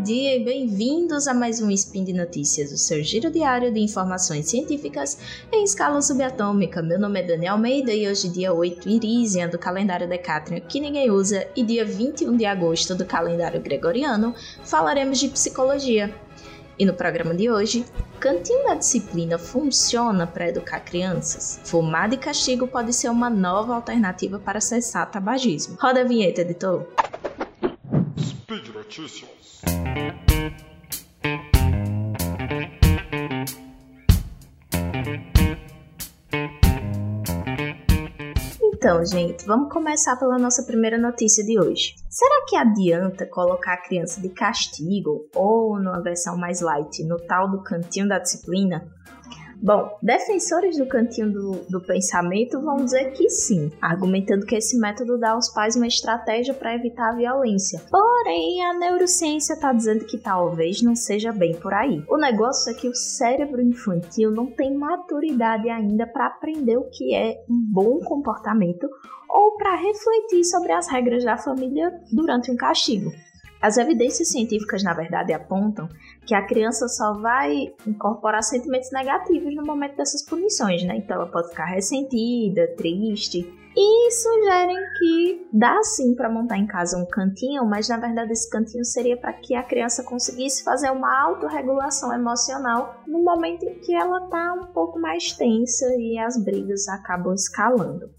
bom dia e bem-vindos a mais um Spin de Notícias, o seu giro diário de informações científicas em escala subatômica. Meu nome é Daniel Almeida e hoje, dia 8 Irisian do calendário Decatrian, que ninguém usa, e dia 21 de agosto do calendário Gregoriano, falaremos de psicologia. E no programa de hoje, cantinho da disciplina funciona para educar crianças? Fumar de castigo pode ser uma nova alternativa para cessar tabagismo. Roda a vinheta, editor. Notícias. Então, gente, vamos começar pela nossa primeira notícia de hoje. Será que adianta colocar a criança de castigo ou, numa versão mais light, no tal do cantinho da disciplina? Bom, defensores do cantinho do, do, pensamento vão dizer que sim, argumentando que esse método dá aos pais uma estratégia para evitar a violência. Porém, a neurociência está dizendo que talvez não seja bem por aí. O negócio é que o cérebro infantil não tem maturidade ainda para aprender o que é um bom comportamento ou para refletir sobre as regras da família durante um castigo. As evidências científicas, na verdade, apontam que a criança só vai incorporar sentimentos negativos no momento dessas punições, né? Então ela pode ficar ressentida, triste. E sugerem que dá sim para montar em casa um cantinho, mas na verdade esse cantinho seria para que a criança conseguisse fazer uma autorregulação emocional no momento em que ela tá um pouco mais tensa e as brigas acabam escalando.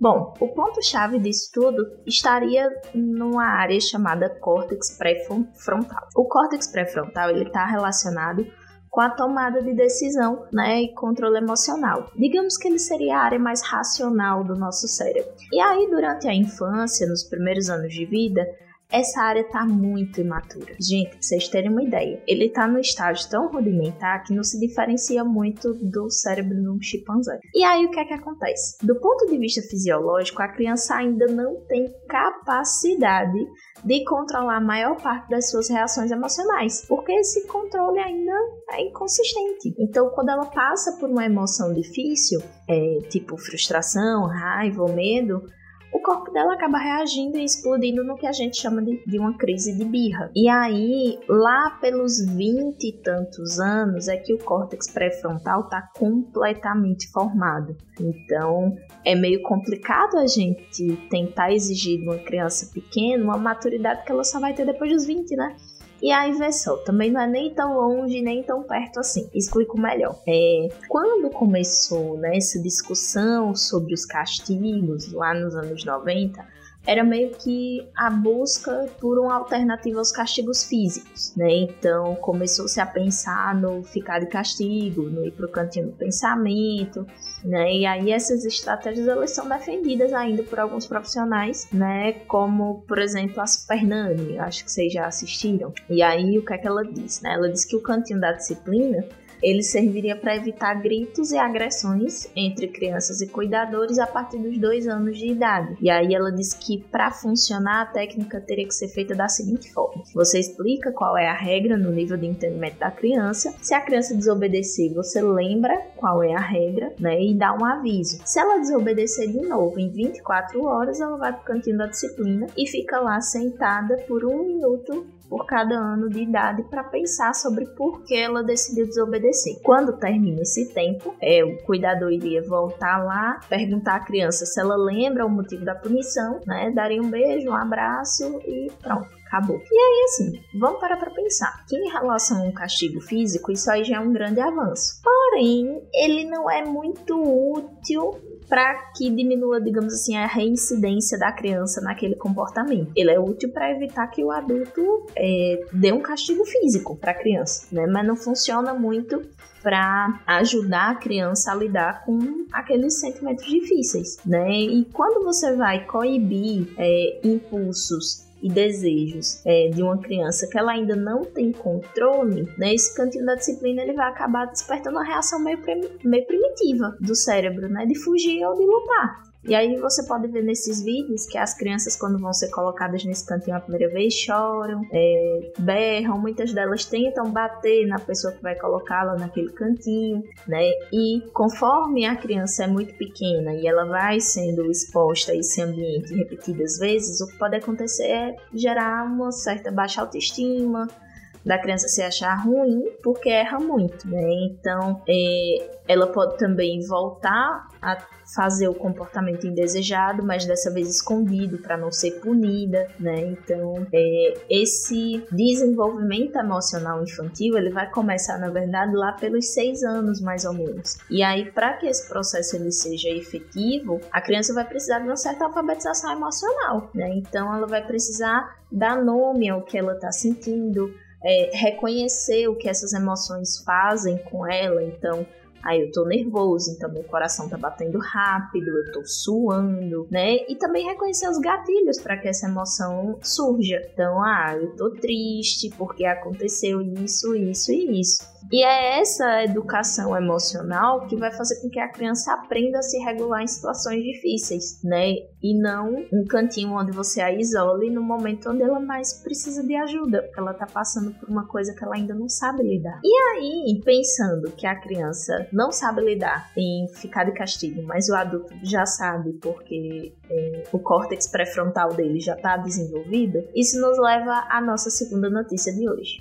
Bom, o ponto-chave disso tudo estaria numa área chamada córtex pré-frontal. O córtex pré-frontal está relacionado com a tomada de decisão né, e controle emocional. Digamos que ele seria a área mais racional do nosso cérebro. E aí, durante a infância, nos primeiros anos de vida, essa área está muito imatura. Gente, pra vocês terem uma ideia, ele está no estágio tão rudimentar que não se diferencia muito do cérebro de um chimpanzé. E aí o que é que acontece? Do ponto de vista fisiológico, a criança ainda não tem capacidade de controlar a maior parte das suas reações emocionais, porque esse controle ainda é inconsistente. Então, quando ela passa por uma emoção difícil, é, tipo frustração, raiva ou medo, corpo dela acaba reagindo e explodindo no que a gente chama de, de uma crise de birra. E aí, lá pelos vinte e tantos anos, é que o córtex pré-frontal está completamente formado. Então, é meio complicado a gente tentar exigir de uma criança pequena uma maturidade que ela só vai ter depois dos 20, né? E a inversão também não é nem tão longe nem tão perto assim. Explico melhor. É, quando começou né, essa discussão sobre os castigos lá nos anos 90, era meio que a busca por uma alternativa aos castigos físicos, né? Então começou-se a pensar no ficar de castigo, no ir pro cantinho do pensamento, né? E aí essas estratégias elas são defendidas ainda por alguns profissionais, né? Como por exemplo a Supernani, acho que vocês já assistiram. E aí o que é que ela diz, né? Ela diz que o cantinho da disciplina ele serviria para evitar gritos e agressões entre crianças e cuidadores a partir dos dois anos de idade. E aí ela diz que para funcionar a técnica teria que ser feita da seguinte forma: você explica qual é a regra no nível de entendimento da criança. Se a criança desobedecer, você lembra qual é a regra, né, e dá um aviso. Se ela desobedecer de novo em 24 horas, ela vai para o cantinho da disciplina e fica lá sentada por um minuto por cada ano de idade para pensar sobre por que ela decidiu desobedecer. Quando termina esse tempo, é, o cuidador iria voltar lá, perguntar à criança se ela lembra o motivo da punição, né? Daria um beijo, um abraço e pronto acabou. E aí, assim, vamos parar para pensar que em relação a um castigo físico, isso aí já é um grande avanço. Porém, ele não é muito útil para que diminua, digamos assim, a reincidência da criança naquele comportamento. Ele é útil para evitar que o adulto é, dê um castigo físico para a criança, né? Mas não funciona muito para ajudar a criança a lidar com aqueles sentimentos difíceis, né? E quando você vai coibir é, impulsos e desejos é, de uma criança que ela ainda não tem controle, né, esse cantinho da disciplina ele vai acabar despertando uma reação meio, meio primitiva do cérebro, né, de fugir ou de lutar. E aí você pode ver nesses vídeos que as crianças, quando vão ser colocadas nesse cantinho a primeira vez, choram, é, berram, muitas delas tentam bater na pessoa que vai colocá-la naquele cantinho, né? E conforme a criança é muito pequena e ela vai sendo exposta a esse ambiente repetidas vezes, o que pode acontecer é gerar uma certa baixa autoestima, da criança se achar ruim porque erra muito, né? Então, é, ela pode também voltar a fazer o comportamento indesejado, mas dessa vez escondido para não ser punida, né? Então, é, esse desenvolvimento emocional infantil ele vai começar na verdade lá pelos seis anos mais ou menos. E aí, para que esse processo ele seja efetivo, a criança vai precisar de uma certa alfabetização emocional, né? Então, ela vai precisar dar nome ao que ela está sentindo, é, reconhecer o que essas emoções fazem com ela. Então, Aí eu tô nervoso, então meu coração tá batendo rápido, eu tô suando, né? E também reconhecer os gatilhos para que essa emoção surja. Então, ah, eu tô triste porque aconteceu isso, isso e isso. E é essa educação emocional que vai fazer com que a criança aprenda a se regular em situações difíceis, né? E não um cantinho onde você a isole no momento onde ela mais precisa de ajuda, porque ela tá passando por uma coisa que ela ainda não sabe lidar. E aí, pensando que a criança não sabe lidar em ficar de castigo, mas o adulto já sabe porque é, o córtex pré-frontal dele já está desenvolvido, isso nos leva à nossa segunda notícia de hoje.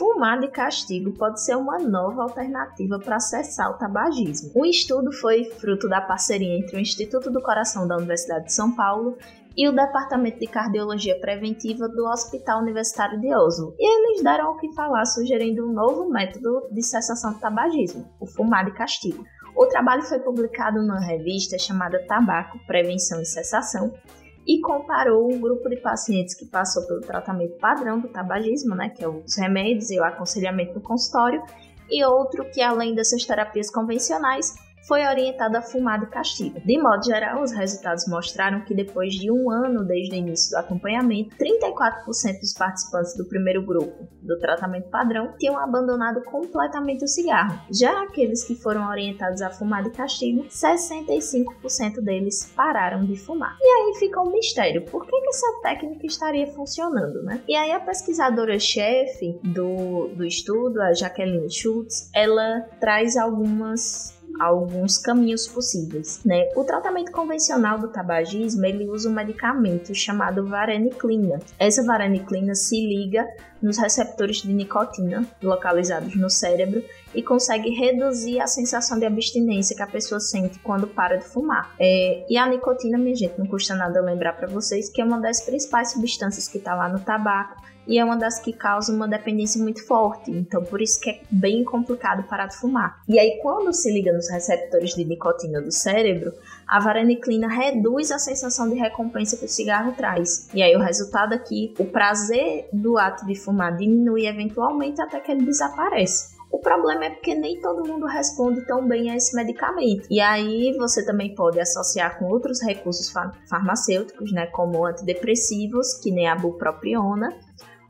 Fumar de castigo pode ser uma nova alternativa para acessar o tabagismo. O estudo foi fruto da parceria entre o Instituto do Coração da Universidade de São Paulo e o Departamento de Cardiologia Preventiva do Hospital Universitário de Oslo. E eles deram o que falar sugerindo um novo método de cessação do tabagismo, o fumar de castigo. O trabalho foi publicado numa revista chamada Tabaco, Prevenção e Cessação, e comparou um grupo de pacientes que passou pelo tratamento padrão do tabagismo, né, que é os remédios e o aconselhamento no consultório, e outro que, além dessas terapias convencionais, foi orientada a fumar de castigo. De modo geral, os resultados mostraram que depois de um ano desde o início do acompanhamento, 34% dos participantes do primeiro grupo do tratamento padrão tinham abandonado completamente o cigarro. Já aqueles que foram orientados a fumar de castigo, 65% deles pararam de fumar. E aí fica um mistério, por que, que essa técnica estaria funcionando, né? E aí a pesquisadora-chefe do, do estudo, a Jacqueline Schultz, ela traz algumas alguns caminhos possíveis, né? O tratamento convencional do tabagismo, ele usa um medicamento chamado vareniclina. Essa vareniclina se liga nos receptores de nicotina localizados no cérebro e consegue reduzir a sensação de abstinência que a pessoa sente quando para de fumar. É, e a nicotina, minha gente, não custa nada lembrar para vocês que é uma das principais substâncias que está lá no tabaco e é uma das que causa uma dependência muito forte. Então, por isso que é bem complicado parar de fumar. E aí, quando se liga nos receptores de nicotina do cérebro, a vareniclina reduz a sensação de recompensa que o cigarro traz. E aí, o resultado aqui, o prazer do ato de fumar diminui eventualmente até que ele desaparece. O problema é porque nem todo mundo responde tão bem a esse medicamento. E aí você também pode associar com outros recursos farmacêuticos, né, como antidepressivos, que nem a bupropiona,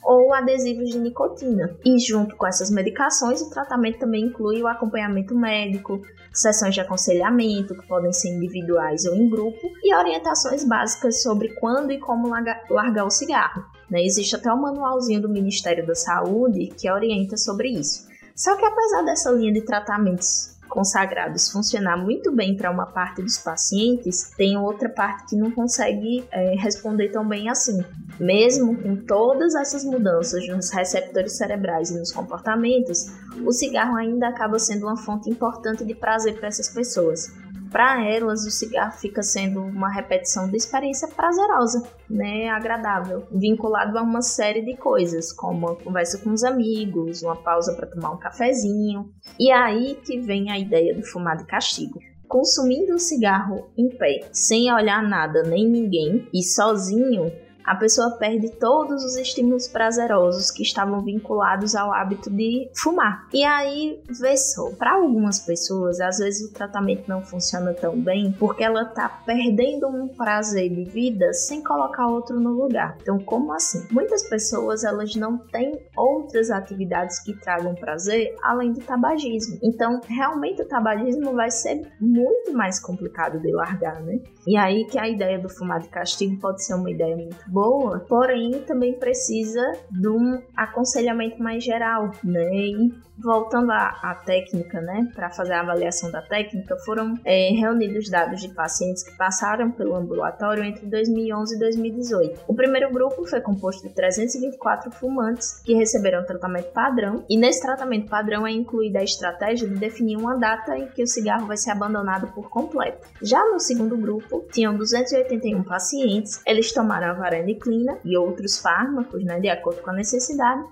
ou adesivos de nicotina. E junto com essas medicações, o tratamento também inclui o acompanhamento médico, sessões de aconselhamento, que podem ser individuais ou em grupo, e orientações básicas sobre quando e como largar o cigarro. Né? Existe até um manualzinho do Ministério da Saúde que orienta sobre isso. Só que apesar dessa linha de tratamentos consagrados funcionar muito bem para uma parte dos pacientes, tem outra parte que não consegue é, responder tão bem assim. Mesmo com todas essas mudanças nos receptores cerebrais e nos comportamentos, o cigarro ainda acaba sendo uma fonte importante de prazer para essas pessoas para elas o cigarro fica sendo uma repetição de experiência prazerosa, né, agradável, vinculado a uma série de coisas, como uma conversa com os amigos, uma pausa para tomar um cafezinho. E é aí que vem a ideia do fumar de castigo. Consumindo o cigarro em pé, sem olhar nada nem ninguém e sozinho, a pessoa perde todos os estímulos prazerosos que estavam vinculados ao hábito de fumar. E aí, vê só, para algumas pessoas, às vezes o tratamento não funciona tão bem porque ela tá perdendo um prazer de vida sem colocar outro no lugar. Então, como assim? Muitas pessoas elas não têm outras atividades que tragam prazer além do tabagismo. Então, realmente o tabagismo vai ser muito mais complicado de largar, né? E aí que a ideia do fumar de castigo pode ser uma ideia muito boa boa, porém também precisa de um aconselhamento mais geral, né? E voltando à, à técnica, né, para fazer a avaliação da técnica, foram é, reunidos dados de pacientes que passaram pelo ambulatório entre 2011 e 2018. O primeiro grupo foi composto de 324 fumantes que receberam tratamento padrão, e nesse tratamento padrão é incluída a estratégia de definir uma data em que o cigarro vai ser abandonado por completo. Já no segundo grupo, tinham 281 pacientes, eles tomaram a vareniclina e outros fármacos, né, de acordo com a necessidade,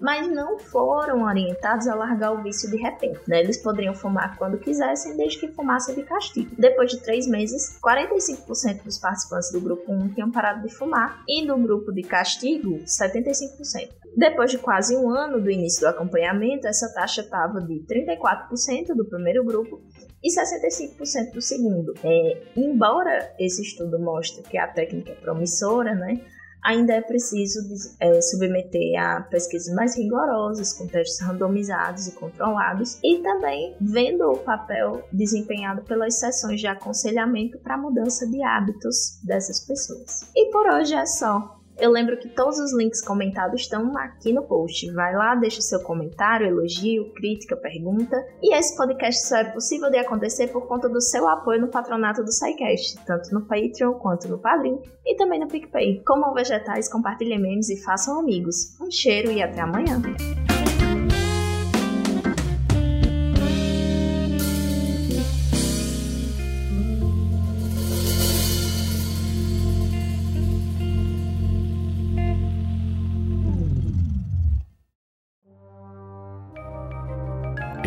mas não foram orientados a largar o vício de repente. Né? Eles poderiam fumar quando quisessem, desde que fumassem de castigo. Depois de três meses, 45% dos participantes do grupo 1 tinham parado de fumar e do grupo de castigo, 75%. Depois de quase um ano do início do acompanhamento, essa taxa estava de 34% do primeiro grupo e 65% do segundo. É, embora esse estudo mostre que a técnica é promissora, né, ainda é preciso é, submeter a pesquisas mais rigorosas, com testes randomizados e controlados, e também vendo o papel desempenhado pelas sessões de aconselhamento para a mudança de hábitos dessas pessoas. E por hoje é só. Eu lembro que todos os links comentados estão aqui no post. Vai lá, deixa seu comentário, elogio, crítica, pergunta. E esse podcast só é possível de acontecer por conta do seu apoio no patronato do SciCast, tanto no Patreon quanto no Padrim e também no PicPay. Comam vegetais, compartilhem memes e façam amigos. Um cheiro e até amanhã!